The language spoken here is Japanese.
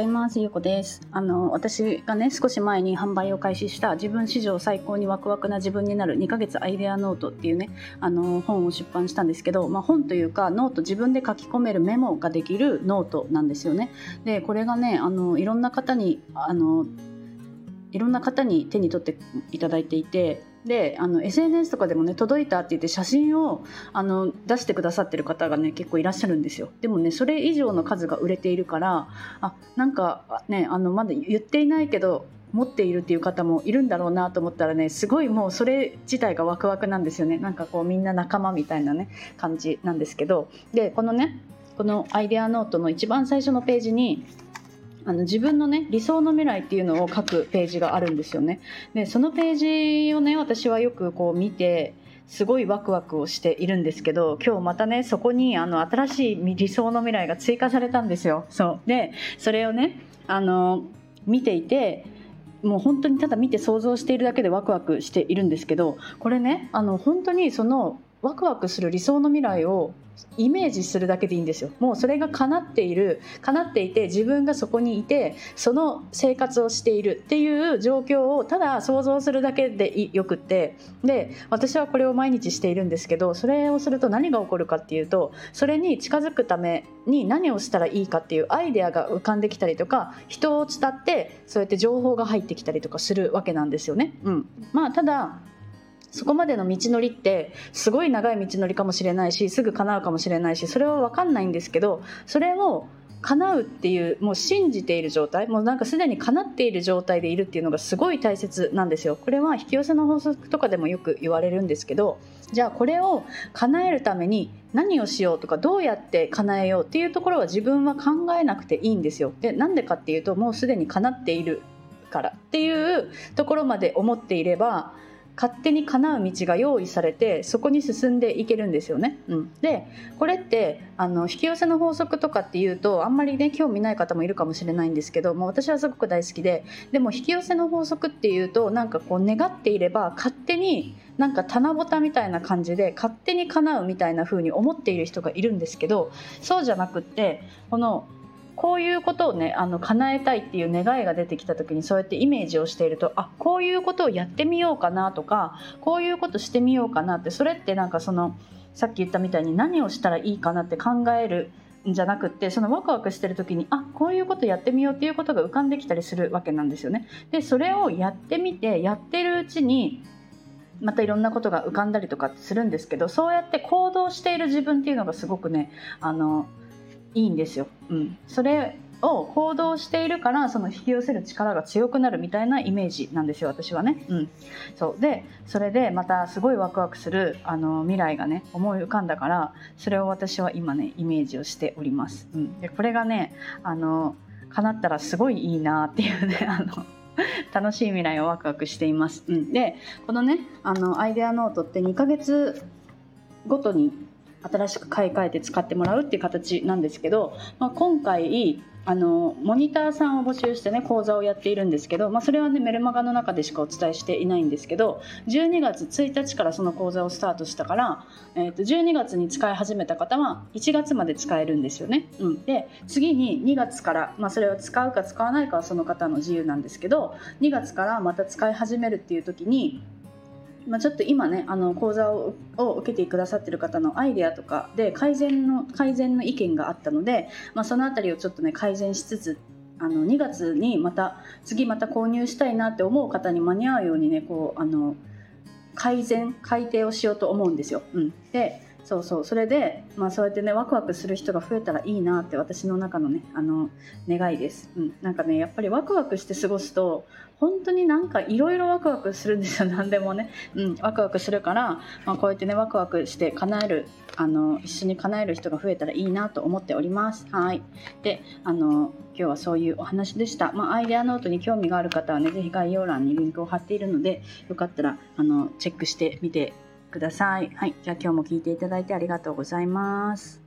ざいます。ゆうこです。あの、私がね、少し前に販売を開始した自分史上最高にワクワクな自分になる2ヶ月アイデアノートっていうね、あの、本を出版したんですけど、まあ、本というか、ノート自分で書き込めるメモができるノートなんですよね。で、これがね、あの、いろんな方に、あの、いろんな方に手に取っていただいていてであの SNS とかでもね届いたって言って写真をあの出してくださってる方がね結構いらっしゃるんですよ。でもねそれ以上の数が売れているからあなんかねあのまだ言っていないけど持っているっていう方もいるんだろうなと思ったらねすごいもうそれ自体がワクワクなんですよね。なんかこうみんな仲間みたいなね感じなんですけど。でこのねこのアイデアノートの一番最初のページにあの自分のね理想の未来っていうのを書くページがあるんですよね。でそのページをね私はよくこう見てすごいワクワクをしているんですけど今日またねそこにあの新しい理想の未来が追加されたんですよ。そうでそれをねあの見ていてもう本当にただ見て想像しているだけでワクワクしているんですけどこれねあの本当にそのワクワクする理想の未来をイメージするだけでいいんですよ。もうそれが叶っている叶っていて自分がそこにいてその生活をしているっていう状況をただ想像するだけでよくって。で私はこれを毎日しているんですけどそれをすると何が起こるかっていうとそれに近づくために何をしたらいいかっていうアイデアが浮かんできたりとか人を伝ってそうやって情報が入ってきたりとかするわけなんですよね。うん、まあただそこまでの道のりってすごい長い道のりかもしれないしすぐ叶うかもしれないしそれは分かんないんですけどそれを叶うっていうもう信じている状態もうなんかすでに叶っている状態でいるっていうのがすごい大切なんですよ。これは引き寄せの法則とかでもよく言われるんですけどじゃあこれを叶えるために何をしようとかどうやって叶えようっていうところは自分は考えなくていいんですよ。でなんでかっていうともうすでに叶っているからっていうところまで思っていれば勝手に叶う道が用意されてそこに進んでいけるんですよね。うん、でこれってあの引き寄せの法則とかっていうとあんまりね興味ない方もいるかもしれないんですけども私はすごく大好きででも引き寄せの法則っていうとなんかこう願っていれば勝手になんか棚ぼたみたいな感じで勝手に叶うみたいな風に思っている人がいるんですけどそうじゃなくってこのこういうことをねあの叶えたいっていう願いが出てきた時にそうやってイメージをしているとあこういうことをやってみようかなとかこういうことしてみようかなってそれってなんかそのさっき言ったみたいに何をしたらいいかなって考えるんじゃなくってそのワクワクしてる時にあこういうことやってみようっていうことが浮かんできたりするわけなんですよね。でそれをやってみてやってるうちにまたいろんなことが浮かんだりとかするんですけどそうやって行動している自分っていうのがすごくねあのいいんですよ。うん、それを行動しているからその引き寄せる力が強くなるみたいなイメージなんですよ私はね。うん、そうでそれでまたすごいワクワクするあの未来がね思い浮かんだからそれを私は今ねイメージをしております。うん、でこれがねあの叶ったらすごいいいなっていうね あの楽しい未来をワクワクしています。うん、でこのねあのアイデアノートって2ヶ月ごとに新しく買い替えて使ってもらうっていう形なんですけど、まあ、今回あのモニターさんを募集してね講座をやっているんですけど、まあ、それはねメルマガの中でしかお伝えしていないんですけど12月1日からその講座をスタートしたから、えー、と12月に使い始めた方は1月まで使えるんですよね。うん、で次に2月から、まあ、それを使うか使わないかはその方の自由なんですけど2月からまた使い始めるっていう時にまあ、ちょっと今ねあの講座を受けてくださってる方のアイデアとかで改善の改善の意見があったので、まあ、その辺りをちょっとね改善しつつあの2月にまた次また購入したいなって思う方に間に合うようにねこうあの改善改定をしようと思うんですよ。うん、でそうそう。それで、まあ、そうやってねワクワクする人が増えたらいいなって私の中のねあの願いです、うん、なんかねやっぱりワクワクして過ごすと本当になんかいろいろワクワクするんですよ。何でもね、うん、ワクワクするから、まあ、こうやってねワクワクして叶えるあの一緒に叶える人が増えたらいいなと思っております。はい。であの今日はそういうお話でした、まあ、アイデアノートに興味がある方はね是非概要欄にリンクを貼っているのでよかったらあのチェックしてみてください。はい。じゃあ今日も聞いていただいてありがとうございます。